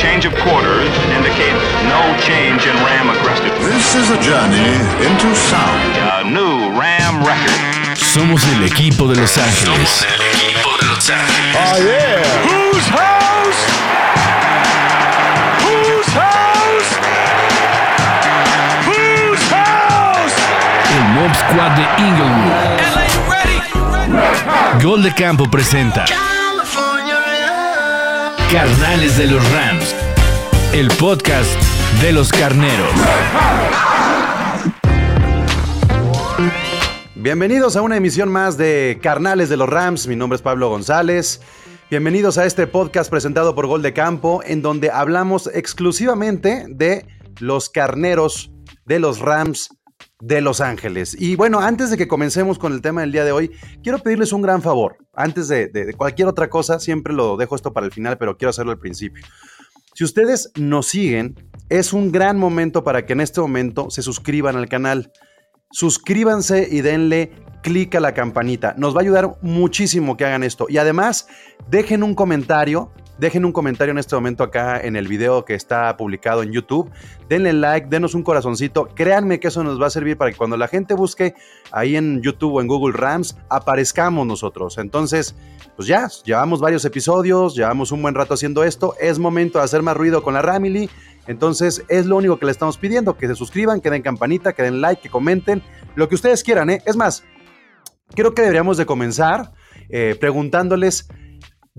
Change of quarters indicate no change in Ram aggressive. This is a journey into sound. A new Ram record. Somos el equipo de Los Ángeles. Somos el equipo de Los Ángeles. Oh, yeah. Whose house? Whose house? Whose house? El Mob Squad de Inglewood. Gol de Campo presenta Carnales de los Rams. El podcast de los carneros. Bienvenidos a una emisión más de Carnales de los Rams. Mi nombre es Pablo González. Bienvenidos a este podcast presentado por Gol de Campo, en donde hablamos exclusivamente de los carneros de los Rams de Los Ángeles. Y bueno, antes de que comencemos con el tema del día de hoy, quiero pedirles un gran favor. Antes de, cualquier otra cosa, siempre lo dejo esto para el final, pero quiero hacerlo al principio. Si ustedes nos siguen, es un gran momento para que en este momento se suscriban al canal. Suscríbanse y denle clic a la campanita. Nos va a ayudar muchísimo que hagan esto. Y además, dejen un comentario. Dejen un comentario en este momento acá en el video que está publicado en YouTube. Denle like, denos un corazoncito. Créanme que eso nos va a servir para que cuando la gente busque ahí en YouTube o en Google Rams, aparezcamos nosotros. Entonces, pues ya, llevamos varios episodios, llevamos un buen rato haciendo esto. Es momento de hacer más ruido con la Ramily. Entonces, es lo único que le estamos pidiendo: que se suscriban, que den campanita, que den like, que comenten, lo que ustedes quieran, ¿eh? Es más, creo que deberíamos de comenzar eh, preguntándoles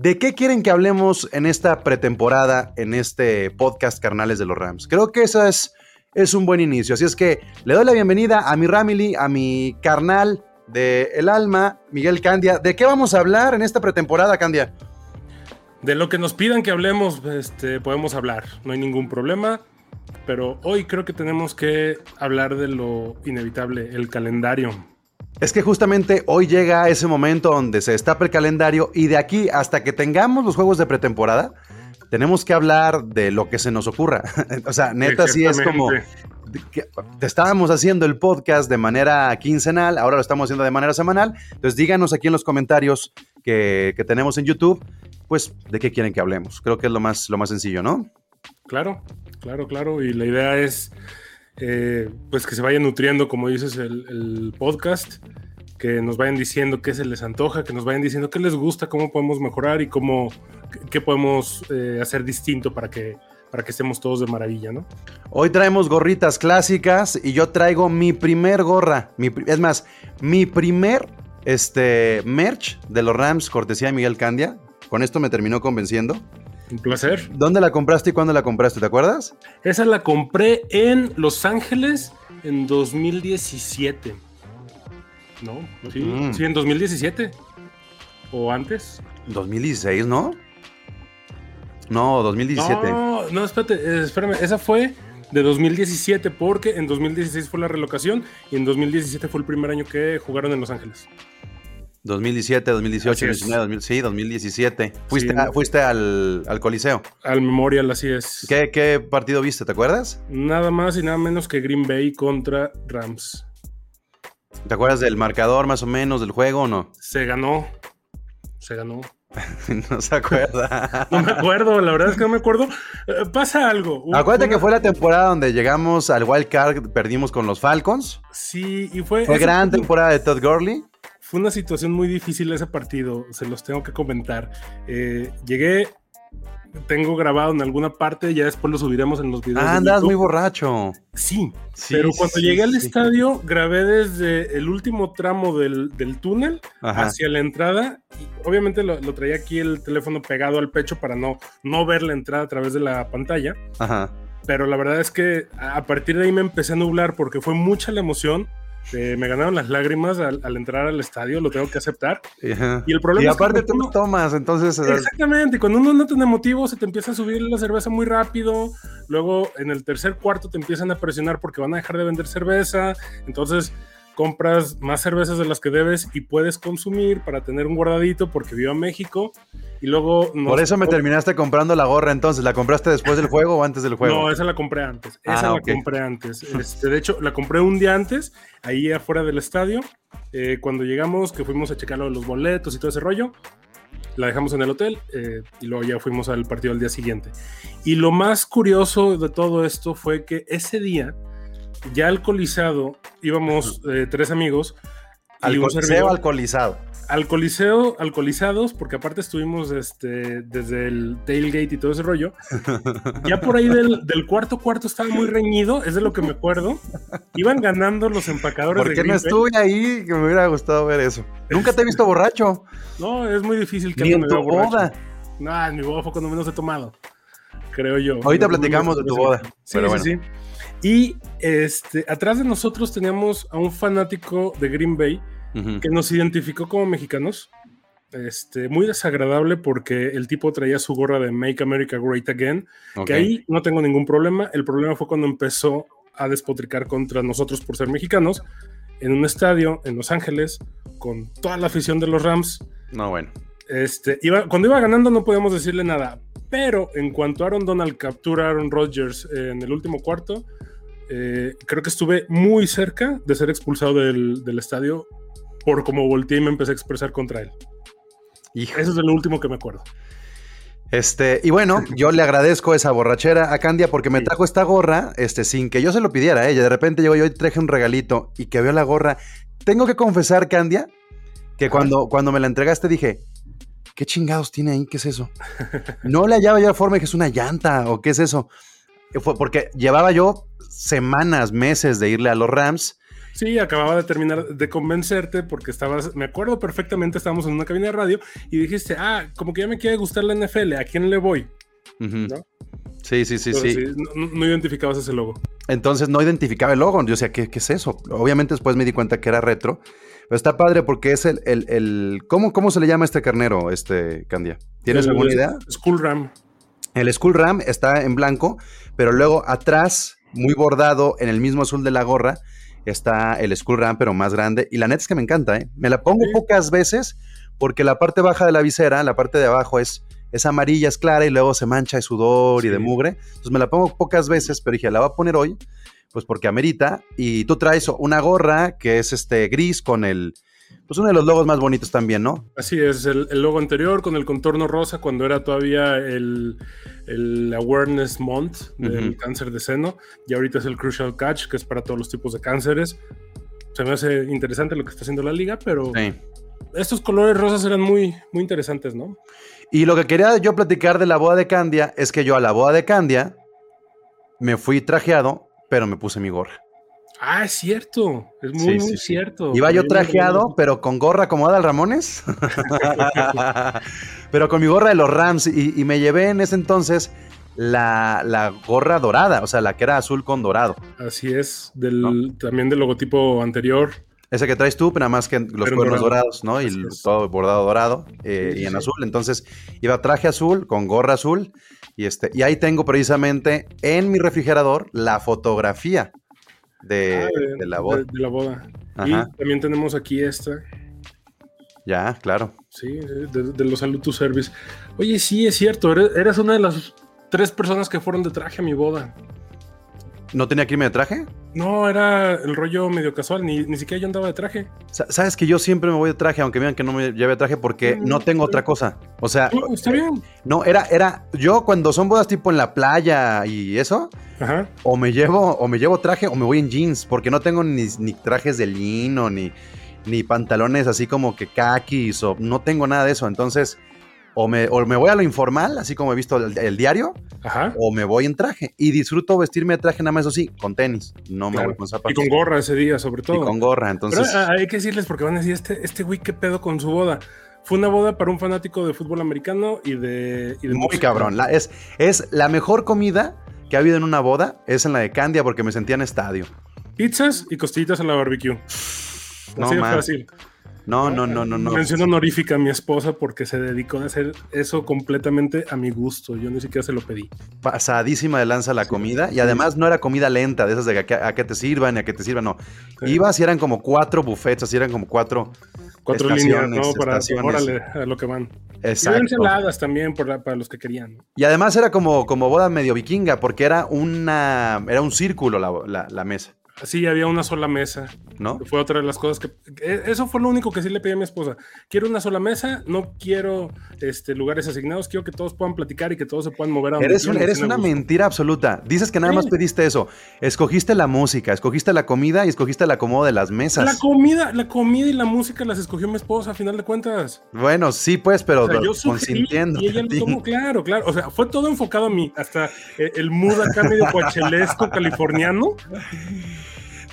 de qué quieren que hablemos en esta pretemporada, en este podcast Carnales de los Rams. Creo que eso es, es un buen inicio. Así es que le doy la bienvenida a mi Ramily, a mi carnal de El Alma, Miguel Candia. ¿De qué vamos a hablar en esta pretemporada, Candia? De lo que nos pidan que hablemos, este, podemos hablar, no hay ningún problema. Pero hoy creo que tenemos que hablar de lo inevitable, el calendario. Es que justamente hoy llega ese momento donde se destapa el calendario y de aquí hasta que tengamos los juegos de pretemporada, tenemos que hablar de lo que se nos ocurra. o sea, neta, sí es como... Que- te estábamos haciendo el podcast de manera quincenal, ahora lo estamos haciendo de manera semanal. Entonces díganos aquí en los comentarios que, que tenemos en YouTube, pues de qué quieren que hablemos. Creo que es lo más, lo más sencillo, ¿no? Claro, claro, claro. Y la idea es eh, pues que se vaya nutriendo, como dices, el, podcast, que nos vayan diciendo qué se les antoja, que nos vayan diciendo qué les gusta, cómo podemos mejorar y cómo qué podemos eh, hacer distinto para que, para que estemos todos de maravilla, ¿no? Hoy traemos gorritas clásicas y yo traigo mi primer gorra. mi es más, mi primer este, merch de los Rams, cortesía de Miguel Candia. Con esto me terminó convenciendo. Un placer. ¿Dónde la compraste y cuándo la compraste? ¿Te acuerdas? Esa la compré en Los Ángeles en 2017. ¿No? Sí, Mm. sí, en 2017. ¿O antes? 2016, ¿no? No, 2017. No, no, espérate, eh, espérame. Esa fue de 2017 porque en 2016 fue la relocación y en 2017 fue el primer año que jugaron en Los Ángeles. 2017, 2018, Así es. 2019, 2000, sí, 2017. Fuiste, Sí. a- fuiste al, al Coliseo. Al Memorial, así es. ¿Qué, qué partido viste? ¿Te acuerdas? Nada más y nada menos que Green Bay contra Rams. ¿Te acuerdas del marcador más o menos del juego o no? Se ganó. Se ganó. no se acuerda. No me acuerdo, la verdad es que no me acuerdo. Eh, pasa algo. Acuérdate una- que fue la temporada donde llegamos al Wild Card, perdimos con los Falcons. Sí, y fue. Fue gran temporada de Todd Gurley. Fue una situación muy difícil ese partido, se los tengo que comentar. Eh, llegué, tengo grabado en alguna parte, ya después lo subiremos en los videos. Ah, andas muy borracho. Sí, Sí, pero cuando sí, llegué al sí. estadio, grabé desde el último tramo del, del túnel Ajá. hacia la entrada. Y obviamente lo, lo traía aquí el teléfono pegado al pecho para no, no ver la entrada a través de la pantalla. Ajá. Pero la verdad es que a partir de ahí me empecé a nublar porque fue mucha la emoción. Eh, me ganaron las lágrimas al, al entrar al estadio, lo tengo que aceptar. Y el problema Y es que aparte tú uno- tomas, entonces... Exactamente, y cuando uno no tan emotivo se te empieza a subir la cerveza muy rápido, luego en el tercer cuarto te empiezan a presionar porque van a dejar de vender cerveza, entonces compras más cervezas de las que debes y puedes consumir para tener un guardadito porque vivo en México y luego... nos Por eso me terminaste comprando la gorra entonces. ¿La compraste después del juego o antes del juego? No, esa la compré antes. Ah, Esa la ok. compré antes. Este, de hecho, la compré un día antes, ahí afuera del estadio. eh, cuando llegamos, que fuimos a checar los boletos y todo ese rollo. la dejamos en el hotel eh, y luego ya fuimos al partido al día siguiente. Y lo más curioso de todo esto fue que ese día, ya alcoholizado, íbamos eh, tres amigos. servidor- alcoholizado. alcoholiseo, alcoholizados, porque aparte estuvimos este, desde el tailgate y todo ese rollo. Ya por ahí del, del cuarto cuarto estaba muy reñido, es de lo que me acuerdo. Iban ganando los empacadores ¿Por de qué no estuve ahí? Que me hubiera gustado ver eso. Nunca te he visto borracho. No, es muy difícil que Ni en me tu vea borracho. boda. No, en mi boda fue cuando menos he tomado. Creo yo. Ahorita No, platicamos de tu boda, Sí, pero sí, bueno. sí. Y este, atrás de nosotros teníamos a un fanático de Green Bay Ujú. que nos identificó como mexicanos. Este, muy desagradable porque el tipo traía su gorra de Make America Great Again, Ok. que ahí no tengo ningún problema. El problema fue cuando empezó a despotricar contra nosotros por ser mexicanos en un estadio en Los Ángeles con toda la afición de los Rams. No, bueno. Este, iba, cuando iba ganando no podíamos decirle nada, pero en cuanto Aaron Donald captura a Aaron Rodgers en el último cuarto, eh, creo que estuve muy cerca de ser expulsado del, del estadio por como volteé y me empecé a expresar contra él. Hijo. Eso es lo último que me acuerdo. Este, y bueno, yo le agradezco esa borrachera a Candia porque me Sí. trajo esta gorra, este, sin que yo se lo pidiera, ¿eh? Y de repente llegó yo y traje un regalito y que veo la gorra. Tengo que confesar, Candia, que cuando, cuando me la entregaste dije, ¿qué chingados tiene ahí? ¿Qué es eso? No le hallaba yo forma de que es una llanta o qué es eso. Y Fue porque llevaba yo semanas, meses de irle a los Rams. Sí, acababa de terminar de convencerte porque estabas, me acuerdo perfectamente, estábamos en una cabina de radio y dijiste, ah, como que ya me quiere gustar la NFL, ¿a quién le voy? Sí, sí, sí, Entonces, sí. sí, no, no identificabas ese logo. Entonces no identificaba el logo. Yo decía, ¿qué, qué es eso? Obviamente después me di cuenta que era retro. Pero está padre porque es el... el, el- ¿cómo, ¿Cómo se le llama este carnero, este Candia? ¿Tienes El- alguna idea? School Ram. El Skull Ram está en blanco, pero luego atrás, muy bordado en el mismo azul de la gorra, está el Skull Ram, pero más grande. Y la neta es que me encanta, ¿eh? Me la pongo Sí. pocas veces porque la parte baja de la visera, la parte de abajo es, es amarilla, es clara y luego se mancha de sudor y de mugre. Entonces me la pongo pocas veces, pero dije, la voy a poner hoy, pues porque amerita. Y tú traes una gorra que es este gris con el, pues uno de los logos más bonitos también, ¿no? Así es, el, el logo anterior con el contorno rosa cuando era todavía el, el Awareness Month del cáncer de seno y ahorita es el Crucial Catch que es para todos los tipos de cánceres. Se me hace interesante lo que está haciendo la liga, pero Sí. estos colores rosas eran muy, muy interesantes, ¿no? Y lo que quería yo platicar de la boda de Candia es que yo a la boda de Candia me fui trajeado, pero me puse mi gorra. Ah, es cierto, es muy, Sí, muy sí, sí. cierto. Iba yo trajeado, pero con gorra como Adal Ramones. pero con mi gorra de los Rams. Y, y me llevé en ese entonces la, la gorra dorada, o sea, la que era azul con dorado. Así es, del, también del logotipo anterior. Ese que traes tú, pero nada más que los Pero cuernos dorado. dorados, ¿no? Y Así es. todo bordado dorado eh, Sí, y en sí. azul. Entonces iba traje azul con gorra azul. Y, este, y ahí tengo precisamente en mi refrigerador la fotografía de, Ah, de la boda. De, la boda. Ajá. Y también tenemos aquí esta, Ya, claro. sí, de, los Salud to Service. Oye, sí, es cierto, eres, eres una de las tres personas que fueron de traje a mi boda. ¿No tenía que irme de traje? No, era el rollo medio casual, ni, ni siquiera yo andaba de traje. Sa- Sabes que yo siempre me voy de traje, aunque vean que no me lleve traje, porque Mm, no tengo otra cosa. O sea, No, está bien. no, era, era, yo cuando son bodas tipo en la playa y eso, Ajá. o me llevo, o me llevo traje o me voy en jeans, porque no tengo ni, ni trajes de lino, ni, ni pantalones así como que kakis, o no tengo nada de eso. Entonces, o me, o me voy a lo informal, así como he visto el, el diario, Ajá. o me voy en traje. Y disfruto vestirme de traje nada más, eso sí, con tenis. No me voy con Y zapatos. con gorra ese día, sobre Y todo. con gorra, entonces. ah, hay que decirles porque van a decir, este, este güey, ¿qué pedo con su boda? Fue una boda para un fanático de fútbol americano y de... y de Muy música. cabrón. La- es, es la mejor comida que ha habido en una boda, es en la de Candia, porque me sentía en estadio. Pizzas y costillitas a la barbecue. No, Así de fácil. No, no, no, no, no. Mención honorífica a mi esposa porque se dedicó a hacer eso completamente a mi gusto. Yo ni siquiera se lo pedí. Pasadísima de lanza la comida. Y además no era comida lenta, de esas de a que, a que te sirvan y a que te sirvan, no. Sí. Ibas y eran como cuatro buffets, así eran como cuatro. Cuatro líneas, ¿no? Para, órale, a lo que van. Y Exacto. ensaladas también por la- para los que querían. Y además era como, como boda medio vikinga, porque era una. Era un círculo la, la- la mesa. Sí, había una sola mesa. ¿no? Fue otra de las cosas que, que- Eso fue lo único que sí le pedí a mi esposa. Quiero una sola mesa, no quiero este, lugares asignados, quiero que todos puedan platicar y que todos se puedan mover a Eres, un- eres una mentira absoluta. Dices que nada más pediste eso. Escogiste la música, escogiste la comida y escogiste el acomodo de las La mesas. comida, la comida y la música las escogió mi esposa, a final de cuentas. Bueno, sí, pues, pero O sea, yo consintiendo. y ella lo tomó, claro, claro. O sea, fue todo enfocado a mí. Hasta eh, el mood acá medio coachelesco californiano.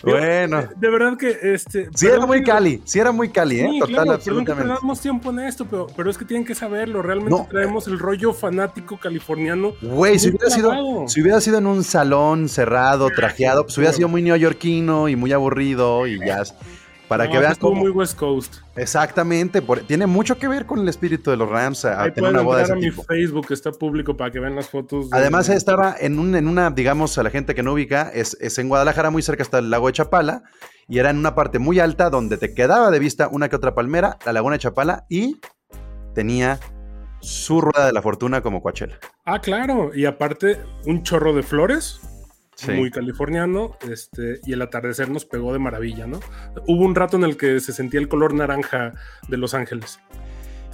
Bueno. De verdad que este. Sí, era muy Cali, sí era muy Cali, ¿eh? Sí, Total, claro, perdón que absolutamente. perdamos tiempo en esto, pero, pero es que tienen que saberlo. Realmente No. traemos el rollo fanático californiano. Güey, si hubiera, sido, si hubiera sido en un salón cerrado, trajeado, pues hubiera sido muy neoyorquino y muy aburrido y ya. Para No, que vean estuvo cómo. muy West Coast. Exactamente, por- tiene mucho que ver con el espíritu de los Rams a, Ahí tener una boda de entrar a ese mi tipo. Facebook, está público para que vean las fotos. de- Además, estaba en, un, en una, digamos, a la gente que no ubica, es, es en Guadalajara, muy cerca está el lago de Chapala, y era en una parte muy alta donde te quedaba de vista una que otra palmera, la laguna de Chapala, y tenía su rueda de la fortuna como Coachella. Ah, claro. Y aparte, un chorro de flores. Sí. Muy californiano, este, y el atardecer nos pegó de maravilla, ¿no? Hubo un rato en el que se sentía el color naranja de Los Ángeles.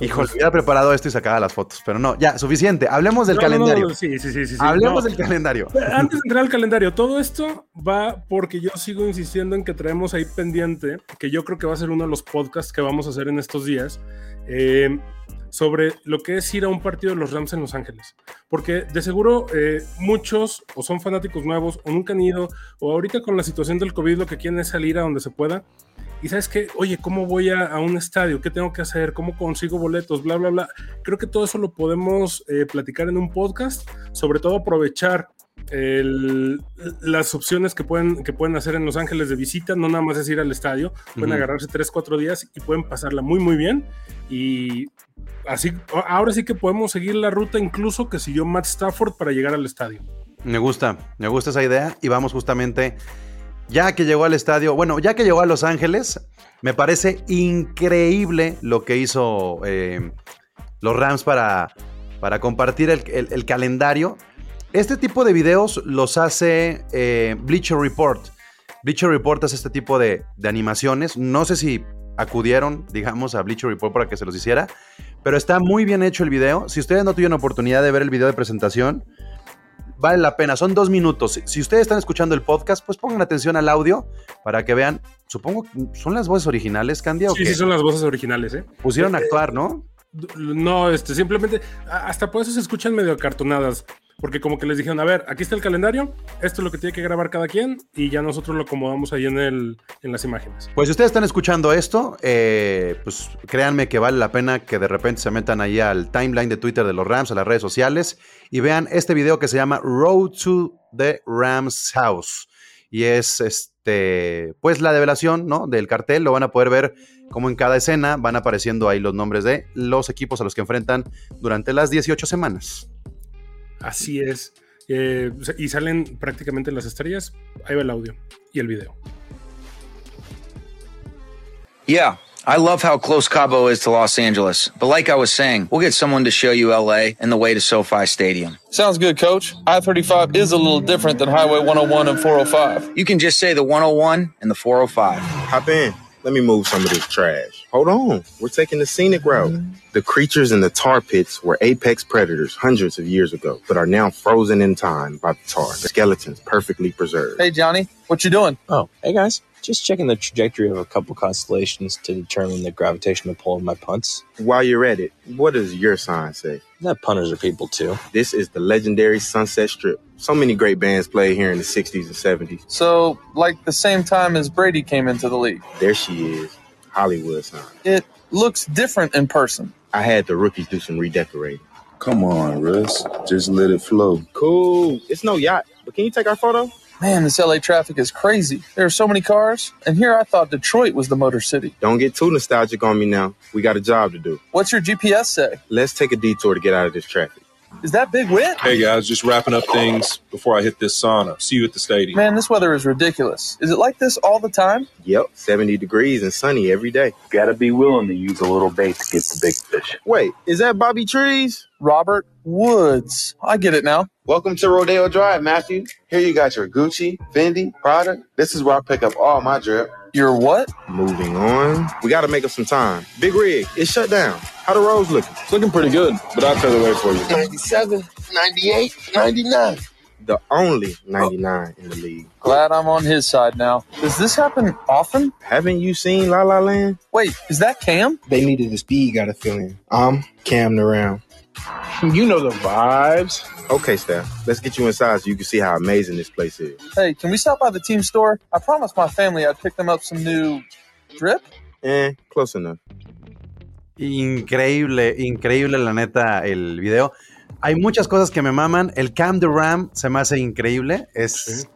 Híjole, hubiera preparado esto y sacaba las fotos, pero no, ya, suficiente. Hablemos del No, calendario. no, sí, sí, sí, sí, sí. Hablemos No. del calendario. Antes de entrar al calendario, todo esto va porque yo sigo insistiendo en que traemos ahí pendiente, que yo creo que va a ser uno de los podcasts que vamos a hacer en estos días, eh, sobre lo que es ir a un partido de los Rams en Los Ángeles. Porque de seguro eh, muchos o son fanáticos nuevos o nunca han ido, o ahorita con la situación del COVID lo que quieren es salir a donde se pueda. Y sabes qué, oye, ¿cómo voy a, a un estadio? ¿Qué tengo que hacer? ¿Cómo consigo boletos? Bla, bla, bla. Creo que todo eso lo podemos eh, platicar en un podcast, sobre todo aprovechar el- las opciones que pueden, que pueden hacer en Los Ángeles de visita, no nada más es ir al estadio, pueden Ujú. agarrarse 3, 4 días y pueden pasarla muy, muy bien. Y así, ahora sí que podemos seguir la ruta incluso que siguió Matt Stafford para llegar al estadio. Me gusta, me gusta esa idea y vamos justamente, ya que llegó al estadio, bueno, ya que llegó a Los Ángeles, me parece increíble lo que hizo eh, los Rams para, para compartir el, calendario. Este tipo de videos los hace eh, Bleacher Report. Bleacher Report hace este tipo de animaciones. No sé si acudieron, digamos, a Bleacher Report para que se los hiciera, pero está muy bien hecho el video. Si ustedes no tuvieron oportunidad de ver el video de presentación, vale la pena, son dos minutos. Si- Si ustedes están escuchando el podcast, pues pongan atención al audio para que vean. Supongo que son las voces originales, Candia, o Sí, qué? sí, son las voces originales, ¿eh? pusieron a actuar, ¿no? No, este, simplemente, hasta por eso se escuchan medio acartonadas, porque como que les dijeron, a ver, aquí está el calendario, esto es lo que tiene que grabar cada quien, y ya nosotros lo acomodamos ahí en, el, en las imágenes. Pues si ustedes están escuchando esto, eh, pues créanme que vale la pena que de repente se metan ahí al timeline de Twitter de los Rams, a las redes sociales, y vean este video que se llama Road to the Rams House. Y es este, pues la develación, ¿no? Del cartel, lo van a poder ver como en cada escena van apareciendo ahí los nombres de los equipos a los que enfrentan durante las 18 semanas. Así es. Eh, y salen prácticamente las estrellas, ahí va el audio y el video. Yeah, I love how close Cabo is to Los Angeles. But like I was saying, we'll get someone to show you LA and the way to SoFi Stadium. Sounds good, coach. I 35 is a little different than Highway 101 and 405. You can just say the 101 and the 405. Hop in. Let me move some of this trash. Hold on. We're taking the scenic route. The creatures in the tar pits were apex predators hundreds of years ago, but are now frozen in time by the tar. The skeletons perfectly preserved. Hey, Johnny, what you doing? Oh, hey guys. Just checking the trajectory of a couple constellations to determine the gravitational pull of my punts. While you're at it, what does your sign say? That punters are people too. This is the legendary Sunset Strip. So many great bands played here in the 60s and 70s. So, like the same time as Brady came into the league. There she is, Hollywood sign. It looks different in person. I had the rookies do some redecorating. Come on, Russ. Just let it flow. Cool. It's no yacht, but can you take our photo? Man, this LA traffic is crazy. There are so many cars, and here I thought Detroit was the Motor City. Don't get too nostalgic on me now. We got a job to do. What's your GPS say? Let's take a detour to get out of this traffic. Is that Big Wit? Hey guys, just wrapping up things before I hit this sauna. See you at the stadium. Man, this weather is ridiculous. Is it like this all the time? Yep, 70 degrees and sunny every day. Gotta be willing to use a little bait to get the big fish. Wait, is that Bobby Trees? Robert Woods. I get it now. Welcome to Rodeo Drive, Matthew. Here you got your Gucci, Fendi, Prada. This is where I pick up all my drip. Your what? Moving on. We gotta make up some time. Big Rig, it's shut down. How the roads looking? It's looking pretty good, but I'll clear the way for you. 97, 98, 99. The only 99 in the league. Glad I'm on his side now. Does this happen often? Haven't you seen La La Land? Wait, is that Cam? They needed the speed, gotta fill in. I'm cammed around. You know the vibes. Okay, Steph, let's get you inside so you can see how amazing this place is. Hey, can we stop by the team store? I promised my family I'd pick them up some new drip. Eh, close enough. Increíble, increíble la neta el video. Hay muchas cosas que me maman. El Cam de Ram se me hace increíble. Es, Sí.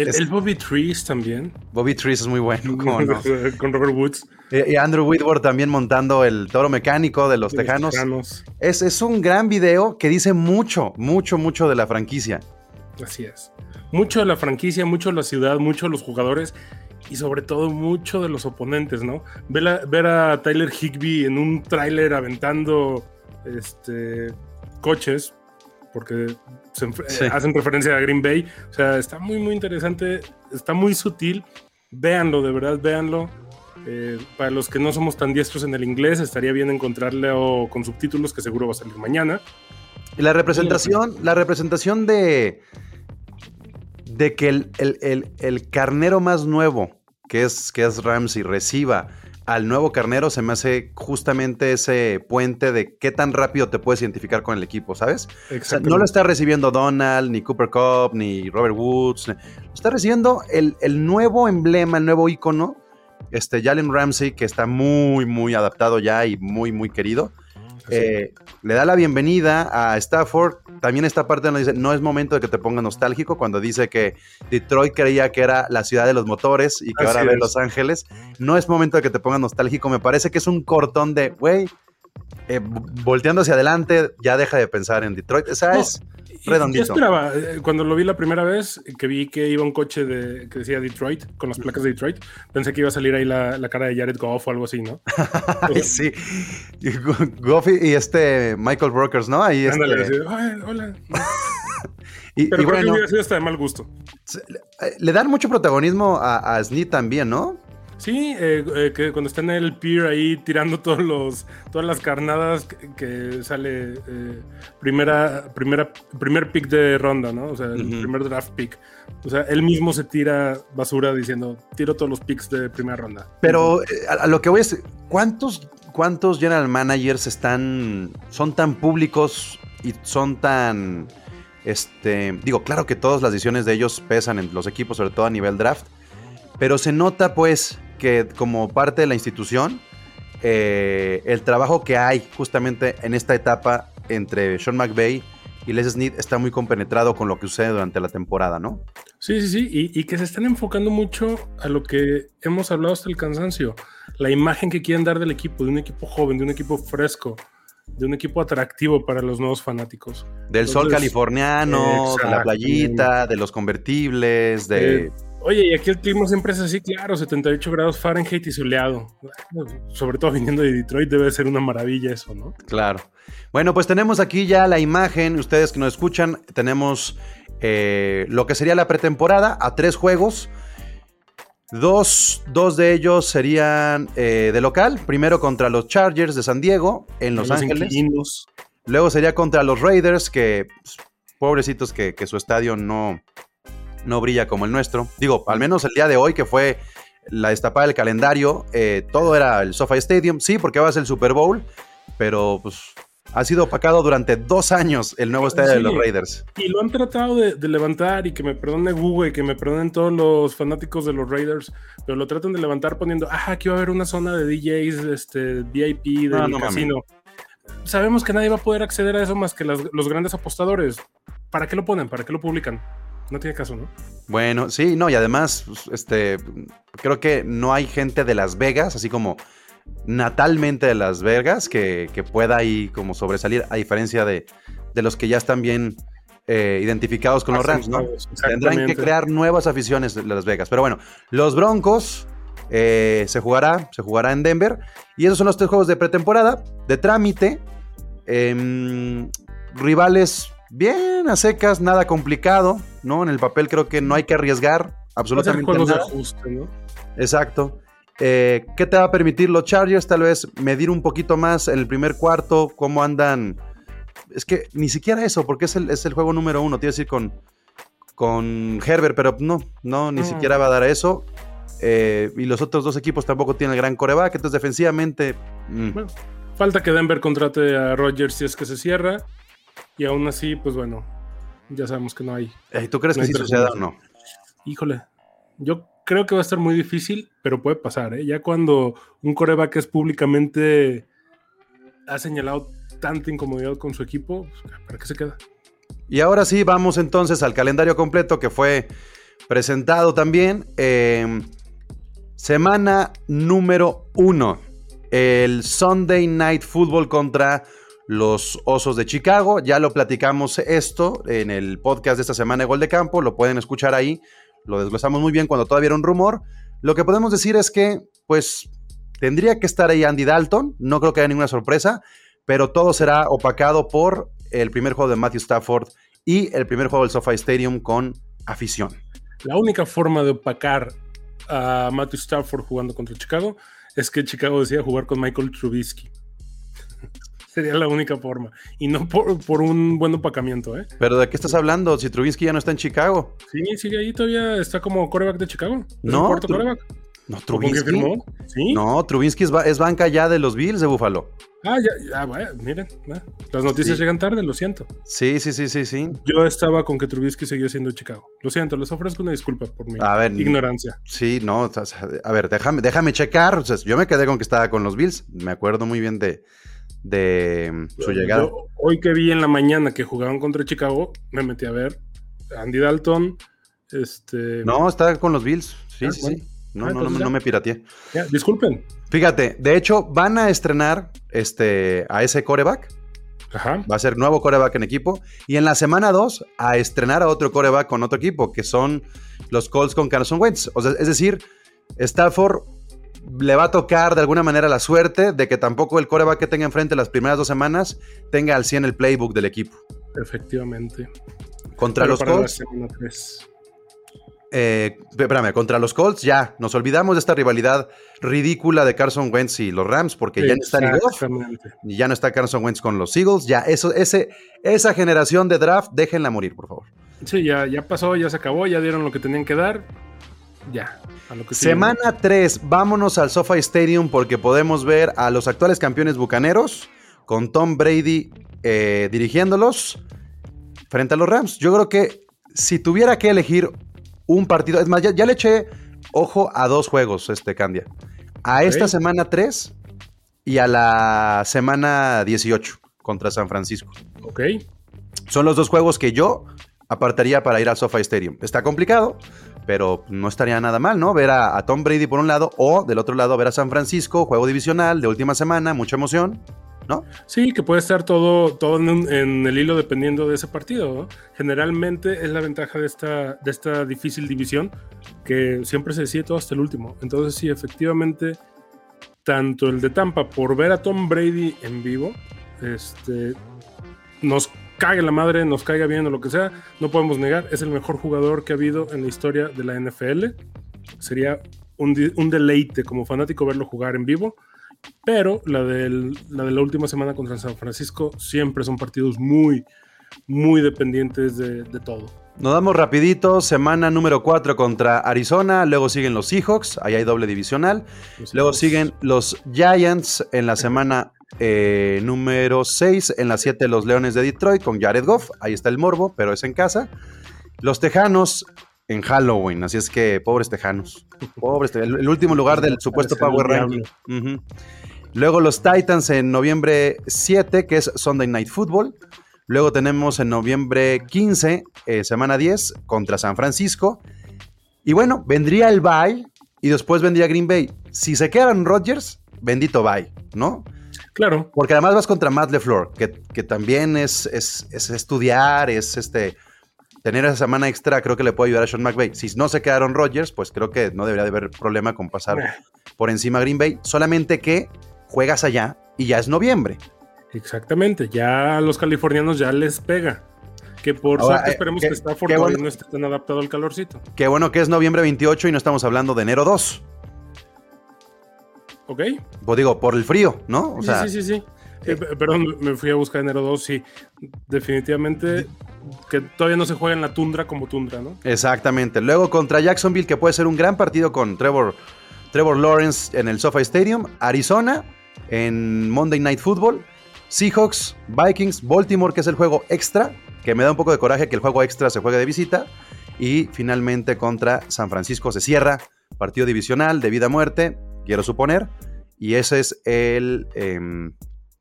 El, es- el Bobby Trees también. Bobby Trees es muy bueno. ¿cómo no? Con Robert Woods. Y y Andrew Whitworth también montando el toro mecánico de los de los Tejanos. Es, es un gran video que dice mucho, mucho, mucho de la franquicia. Así es. Mucho de la franquicia, mucho de la ciudad, mucho de los jugadores y sobre todo mucho de los oponentes, ¿no? Ver a, ver a Tyler Higby en un tráiler aventando este, coches, porque se enf- Sí. eh, hacen referencia a Green Bay. O sea, está muy, muy interesante, está muy sutil. Véanlo, de verdad, véanlo. Eh, para los que no somos tan diestros en el inglés, estaría bien encontrarlo con subtítulos, que seguro va a salir mañana. Y la representación, la representación de, de que el, el- el- el carnero más nuevo, que es, que es Ramsey, reciba al nuevo carnero, se me hace justamente ese puente de qué tan rápido te puedes identificar con el equipo, ¿sabes? O sea, no lo está recibiendo Donald, ni Cooper Cup, ni Robert Woods. Lo está recibiendo el, el nuevo emblema, el nuevo icono, este Jalen Ramsey, que está muy, muy adaptado ya y muy, muy querido. Eh, le da la bienvenida a Stafford. También esta parte donde dice, no es momento de que te ponga nostálgico, cuando dice que Detroit creía que era la ciudad de los motores y que Así ahora ve. Los Ángeles. No es momento de que te ponga nostálgico. Me parece que es un cortón de, güey, eh, volteando hacia adelante, ya deja de pensar en Detroit. O sea, No, es redondito. Yo esperaba, eh, cuando lo vi la primera vez, que vi que iba un coche de, que decía Detroit, con las placas de Detroit, pensé que iba a salir ahí la, la cara de Jared Goff o algo así, ¿no? Sí. Y Go- Goffy y este Michael Brokers, ¿no? Ahí este, Ándale, así, "Ay, hola. y, Pero y creo que bueno, hubiera sido hasta de mal gusto. eh, le dan mucho protagonismo a, a también, ¿no? Sí, eh, eh, que cuando está en el pier ahí tirando todos los, todas las carnadas que, que sale eh, primera, primera, primer pick de ronda, ¿no? O sea, el primer draft pick. O sea, él mismo se tira basura diciendo, tiro todos los picks de primera ronda. Pero eh, a, a lo que voy es, ¿cuántos, ¿cuántos general managers están, son tan públicos y son tan, este, digo, claro que todas las decisiones de ellos pesan en los equipos, sobre todo a nivel draft, pero se nota pues que como parte de la institución, eh, el trabajo que hay justamente en esta etapa entre Sean McVay y Les Snead está muy compenetrado con lo que sucede durante la temporada, ¿no? Sí, sí, sí, y, y que se están enfocando mucho a lo que hemos hablado hasta el cansancio, la imagen que quieren dar del equipo, de un equipo joven, de un equipo fresco, de un equipo atractivo para los nuevos fanáticos. Del sol californiano, de la playita, de los convertibles, de... Eh, Oye, y aquí el clima siempre es así, claro, 78 grados Fahrenheit y soleado. Sobre todo viniendo de Detroit debe ser una maravilla eso, ¿no? Claro. Bueno, pues tenemos aquí ya la imagen. Ustedes que nos escuchan, tenemos eh, lo que sería la pretemporada a tres juegos. Dos, dos de ellos serían eh, de local. Primero contra los Chargers de San Diego en Los, Ángeles. inquilinos. Luego sería contra los Raiders, que pues, pobrecitos que, que su estadio no, no brilla como el nuestro. Digo, al menos el día de hoy, que fue la destapada del calendario, eh, todo era el SoFi Stadium, sí, porque va a ser el Super Bowl, pero pues ha sido opacado durante dos años el nuevo estadio de los Raiders. Y lo han tratado de, de levantar y que me perdone Google y que me perdonen todos los fanáticos de los Raiders, pero lo tratan de levantar poniendo, ah, aquí va a haber una zona de DJs, este, VIP del No, no casino. Sabemos que nadie va a poder acceder a eso más que las- los grandes apostadores. ¿Para qué lo ponen? ¿Para qué lo publican? No tiene caso, ¿no? Bueno, sí, no, y además, pues, este, creo que no hay gente de Las Vegas, así como natalmente de Las Vegas que, que pueda ahí como sobresalir, a diferencia de, de los que ya están bien eh, identificados con los Rams, ¿no? Tendrán que crear nuevas aficiones de Las Vegas. Pero bueno, los Broncos eh, se jugará, se jugará en Denver. Y esos son los tres juegos de pretemporada, de trámite. Em, rivales bien a secas, nada complicado, ¿no? En el papel creo que no hay que arriesgar absolutamente nada. De ajuste, ¿no? Exacto. Eh, ¿Qué te va a permitir los Chargers? Tal vez medir un poquito más en el primer cuarto, cómo andan. Es que ni siquiera eso, porque es el, es el juego número uno, te iba a decir con, con Herbert, pero no, no, ni Mm. siquiera va a dar eso. Eh, y los otros dos equipos tampoco tienen el gran coreback, entonces defensivamente. mm. Bueno, falta que Denver contrate a Rodgers si es que se cierra. Y aún así, pues bueno, ya sabemos que no hay. Eh, ¿Tú crees no que sí suceda o no? Híjole, yo creo que va a estar muy difícil, pero puede pasar. ¿eh? Ya cuando un coreback es públicamente ha señalado tanta incomodidad con su equipo, pues, ¿para qué se queda? Y ahora sí, vamos entonces al calendario completo que fue presentado también. Eh, semana número uno. El Sunday Night Football contra los Osos de Chicago. Ya lo platicamos esto en el podcast de esta semana de Gol de Campo. Lo pueden escuchar ahí. Lo desglosamos muy bien cuando todavía era un rumor. Lo que podemos decir es que, pues, tendría que estar ahí Andy Dalton. No creo que haya ninguna sorpresa. Pero todo será opacado por el primer juego de Matthew Stafford y el primer juego del SoFi Stadium con afición. La única forma de opacar a Matthew Stafford jugando contra Chicago es que Chicago decida jugar con Michael Trubisky. Sería la única forma. Y no por, por un buen opacamiento, ¿eh? ¿Pero de qué estás hablando? Si Trubisky ya no está en Chicago. Sí, sigue ahí todavía, está como coreback de Chicago. ¿Es No, cuarto Tru- coreback? No, ¿Con que Trubisky. firmó? ¿Sí? No, Trubisky es, ba- es banca ya de los Bills de Buffalo. Ah, ya, ya, bueno, miren. Las noticias Sí. llegan tarde, lo siento. Sí, sí, sí, sí, sí. Yo estaba con que Trubisky seguía siendo Chicago. Lo siento, les ofrezco una disculpa por mi A ver, ignorancia. Sí, no, o sea, a ver, déjame, déjame checar. O sea, yo me quedé con que estaba con los Bills. Me acuerdo muy bien de, de su llegada. Yo, hoy que vi en la mañana que jugaban contra Chicago, me metí a ver Andy Dalton. Este, No, está con los Bills. Sí, Ah, sí, bueno. sí. No, Ah, no, no, me pirateé. ya, disculpen. Fíjate, de hecho, van a estrenar este, a ese coreback. Ajá. Va a ser nuevo coreback en equipo. Y en la semana 2, a estrenar a otro coreback con otro equipo, que son los Colts con Carson Wentz. O sea, es decir, Stafford le va a tocar de alguna manera la suerte de que tampoco el coreback que tenga enfrente las primeras dos semanas tenga al 100 el playbook del equipo. Efectivamente. Contra Pero los Colts, eh, espérame, contra los Colts ya nos olvidamos de esta rivalidad ridícula de Carson Wentz y los Rams, porque ya no está y ya no está Carson Wentz con los Eagles. Ya, eso, ese, esa generación de draft, déjenla morir, por favor. Sí, ya, ya pasó, ya se acabó, ya dieron lo que tenían que dar. Ya. A lo que. Semana 3, vámonos al SoFi Stadium porque podemos ver a los actuales campeones bucaneros con Tom Brady eh, dirigiéndolos frente a los Rams. Yo creo que si tuviera que elegir un partido, es más, ya, ya le eché ojo a dos juegos, este Candia. A esta semana 3 y a la semana 18 contra San Francisco. Ok. Son los dos juegos que yo apartaría para ir al SoFi Stadium. Está complicado, pero no estaría nada mal, ¿no? Ver a, Tom Brady por un lado o del otro lado ver a San Francisco, juego divisional de última semana, mucha emoción, ¿no? Sí, que puede estar todo, todo en, el hilo dependiendo de ese partido. Generalmente es la ventaja de esta, de esta difícil división que siempre se decide todo hasta el último. Entonces, sí, efectivamente, tanto el de Tampa por ver a Tom Brady en vivo, este, nos cague la madre, nos caiga bien o lo que sea, no podemos negar, es el mejor jugador que ha habido en la historia de la NFL. Sería un, deleite como fanático verlo jugar en vivo. Pero la, del- la de la última semana contra San Francisco siempre son partidos muy, muy dependientes de, de todo. Nos damos rapidito, semana número 4 contra Arizona, luego siguen los Seahawks, ahí hay doble divisional, Los luego siguen los Giants en la semana eh, número 6, en la 7 los Leones de Detroit con Jared Goff, ahí está el morbo, pero es en casa. Los Tejanos en Halloween, así es que pobres Tejanos, pobres, el, el último lugar del supuesto Power Ranking. Luego los Titans en noviembre 7, que es Sunday Night Football. Luego tenemos en noviembre 15, eh, semana 10, contra San Francisco. Y bueno, vendría el bye y después vendría Green Bay. Si se quedan Rodgers, bendito bye, ¿no? Claro. Porque además vas contra Matt LeFleur, que, que también es, es, es estudiar, es este tener esa semana extra creo que le puede ayudar a Sean McVay. Si no se quedaron Rodgers, pues creo que no debería de haber problema con pasar por encima a Green Bay. Solamente que juegas allá y ya es noviembre. Exactamente, ya a los californianos ya les pega. Que por Ahora, suerte eh, esperemos qué- que Stafford bueno. no esté tan adaptado al calorcito. Qué bueno que es noviembre 28 y no estamos hablando de enero 2. ¿Ok? Pues digo, por el frío, ¿no? O Sí, sea, sí, sí, sí. Eh, p- perdón, me fui a buscar enero 2, sí. Definitivamente que todavía no se juega en la tundra como tundra, ¿no? Exactamente. Luego contra Jacksonville, que puede ser un gran partido con Trevor, Trevor Lawrence en el SoFi Stadium. Arizona en Monday Night Football. Seahawks, Vikings, Baltimore, que es el juego extra, que me da un poco de coraje que el juego extra se juegue de visita. Y finalmente contra San Francisco se cierra, partido divisional de vida a muerte, quiero suponer. Y ese es el, em,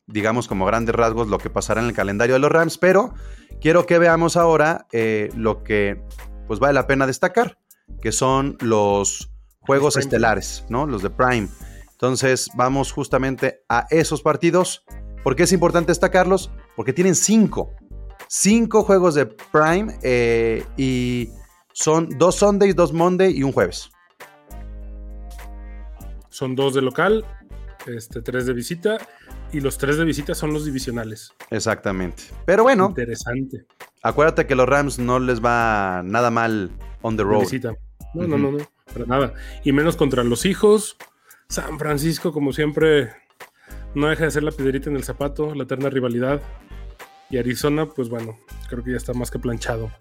digamos, como grandes rasgos, lo que pasará en el calendario de los Rams. Pero quiero que veamos ahora eh, lo que pues vale la pena destacar, que son los juegos estelares, ¿no? Los de Prime. Entonces vamos justamente a esos partidos. ¿Por qué es importante destacarlos? Porque tienen cinco. Cinco juegos de Prime eh, y son dos Sundays, dos Monday y un jueves. Son dos de local, este, tres de visita, y los tres de visita son los divisionales. Exactamente. Pero bueno, Interesante. acuérdate que los Rams no les va nada mal on the De road. visita. No, no, no, no, para nada. Y menos contra los hijos. San Francisco, como siempre, no deja de ser la piedrita en el zapato, la eterna rivalidad. Y Arizona, pues bueno, creo que ya está más que planchado.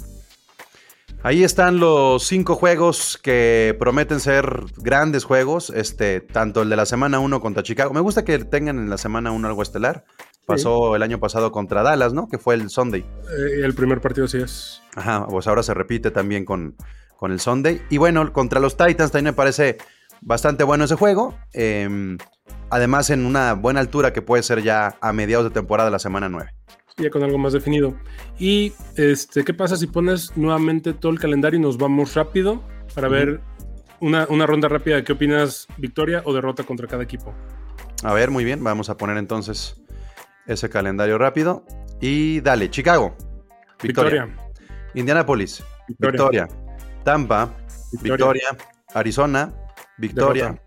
Ahí están los cinco juegos que prometen ser grandes juegos. Este, tanto el de la semana 1 contra Chicago. Me gusta que tengan en la semana 1 algo estelar. Pasó el año pasado contra Dallas, ¿no? Que fue el Sunday. Eh, el primer partido sí es. Ajá, pues ahora se repite también con, con el Sunday. Y bueno, contra los Titans también me parece bastante bueno ese juego. Eh, además, en una buena altura que puede ser ya a mediados de temporada la semana 9. Ya con algo más definido. Y este, ¿qué pasa si pones nuevamente todo el calendario y nos vamos rápido para ver una, una ronda rápida de qué opinas, victoria o derrota contra cada equipo? A ver, muy bien, vamos a poner entonces ese calendario rápido. Y dale, Chicago. Victoria. Victoria. Indianapolis. Victoria. Victoria. Tampa. Victoria. Victoria. Arizona. Victoria.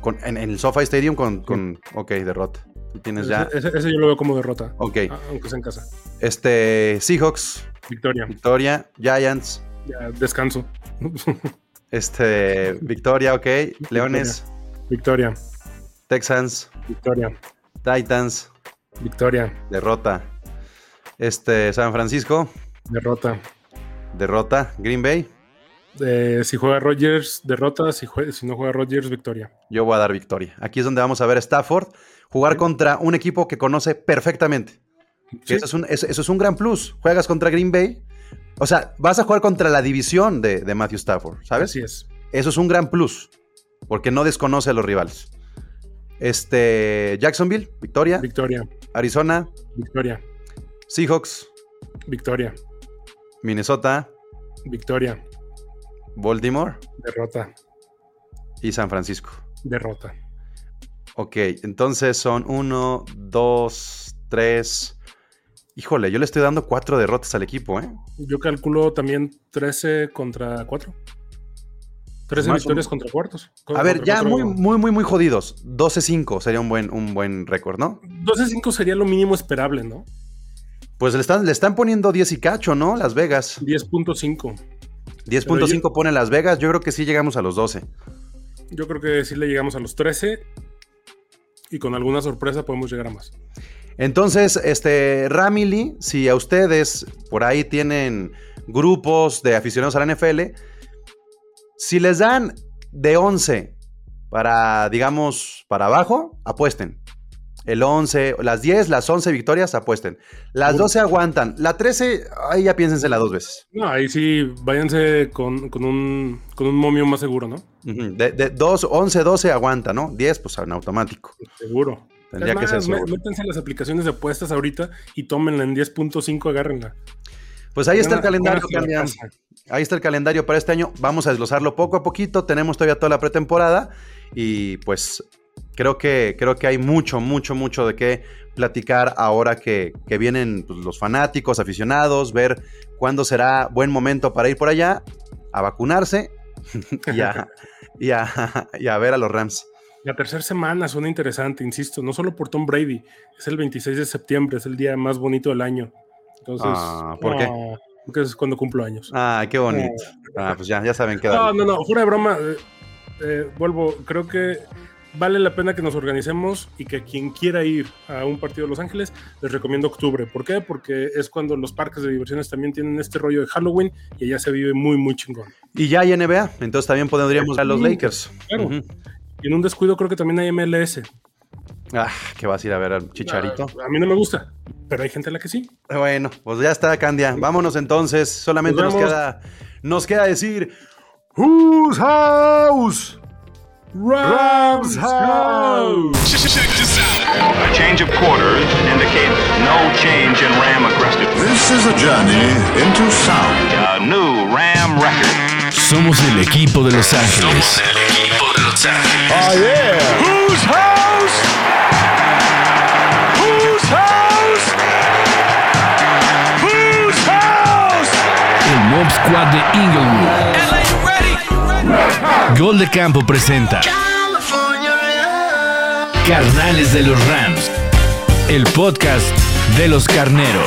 Con- en, en el SoFi Stadium con, con- Ok, derrota. Tienes ya... Ese, ese- ese yo lo veo como derrota. Ok. a- Aunque sea en casa. Este... Seahawks. Victoria. Victoria. Giants. Ya, descanso. Este... Victoria, ok. Leones. Victoria. Texans. Victoria. Titans. Victoria. Derrota. Este... San Francisco. Derrota. Derrota. Green Bay. Eh, si juega Rodgers, derrota. Si, no juega Rodgers, victoria. Yo voy a dar victoria. Aquí es donde vamos a ver a Stafford jugar contra un equipo que conoce perfectamente. Sí. Eso, es un, eso- eso es un gran plus. Juegas contra Green Bay. O sea, vas a jugar contra la división de, de Matthew Stafford, ¿sabes? Así es. Eso es un gran plus. Porque no desconoce a los rivales. Este. Jacksonville, victoria. Victoria. Arizona, Victoria. Seahawks, Victoria. Minnesota, Victoria. Baltimore Derrota. y San Francisco. Derrota. Ok, entonces son uno, dos, tres. Híjole, yo le estoy dando cuatro derrotas al equipo, ¿eh? Yo calculo también 13 contra 4. 13 Más o victorias contra cuartos. A ver, Contra ya muy, muy, muy, muy jodidos. 12-5 sería un buen, un buen récord, ¿no? 12-5 sería lo mínimo esperable, ¿no? Pues le están, le están poniendo 10 y cacho, ¿no? Las Vegas. 10.5. 10.5 pone Las Vegas. Yo creo que sí llegamos a los 12. Yo creo que sí le llegamos a los 13 y con alguna sorpresa podemos llegar a más. Entonces, este, Ramily, si a ustedes por ahí tienen grupos de aficionados a la NFL, si les dan de 11 para, digamos, para abajo, apuesten. El 11, las 10, las 11 victorias, apuesten. Las 12 aguantan. La 13, ahí ya piénsensela dos veces. No, ahí sí, váyanse con, con un, con un momio más seguro, ¿no? Ujú. De, de 2, 11, 12 aguanta, ¿no? 10, pues en automático. Seguro. Tendría Es que ser seguro. Métanse las aplicaciones de apuestas ahorita y tómenla en 10.5, agárrenla. Pues ahí está el calendario. Ahí está el calendario para este año. Vamos a desglosarlo poco a poquito. Tenemos todavía toda la pretemporada. Y pues creo que, creo que hay mucho, mucho, mucho de qué platicar ahora que, que vienen pues, los fanáticos, aficionados, ver cuándo será buen momento para ir por allá a vacunarse y, a, y, a, y a ver a los Rams. La tercera semana suena interesante, insisto, no solo por Tom Brady, es el 26 de septiembre, es el día más bonito del año. Entonces, Ah, ¿por qué? ah, Porque es cuando cumplo años. Ah, qué bonito. Ah, pues ya, ya saben qué No, no, no, fuera de broma, eh, eh, vuelvo, creo que vale la pena que nos organicemos y que quien quiera ir a un partido de Los Ángeles, les recomiendo octubre. ¿Por qué? Porque es cuando los parques de diversiones también tienen este rollo de Halloween y allá se vive muy, muy chingón. Y ya hay NBA, entonces también podríamos ir a los Lakers. Claro. Y en un descuido creo que también hay MLS. Ah, que vas a ir a ver al Chicharito. A mí no me gusta, pero hay gente a la que sí. Bueno, pues ya está, Candia. Vámonos entonces. Solamente Nos queda, nos queda decir: Whose house? Rams house. A change of quarters indicates no change in Ram aggressiveness. This is a journey into sound. A new Ram record. Somos el equipo de Los Ángeles. El equipo de Los Ángeles. Oh, yeah. Whose house? Whose house? Whose house? El Mob Squad de Inglewood. Gol de Campo presenta Carnales de los Rams. El podcast de los carneros.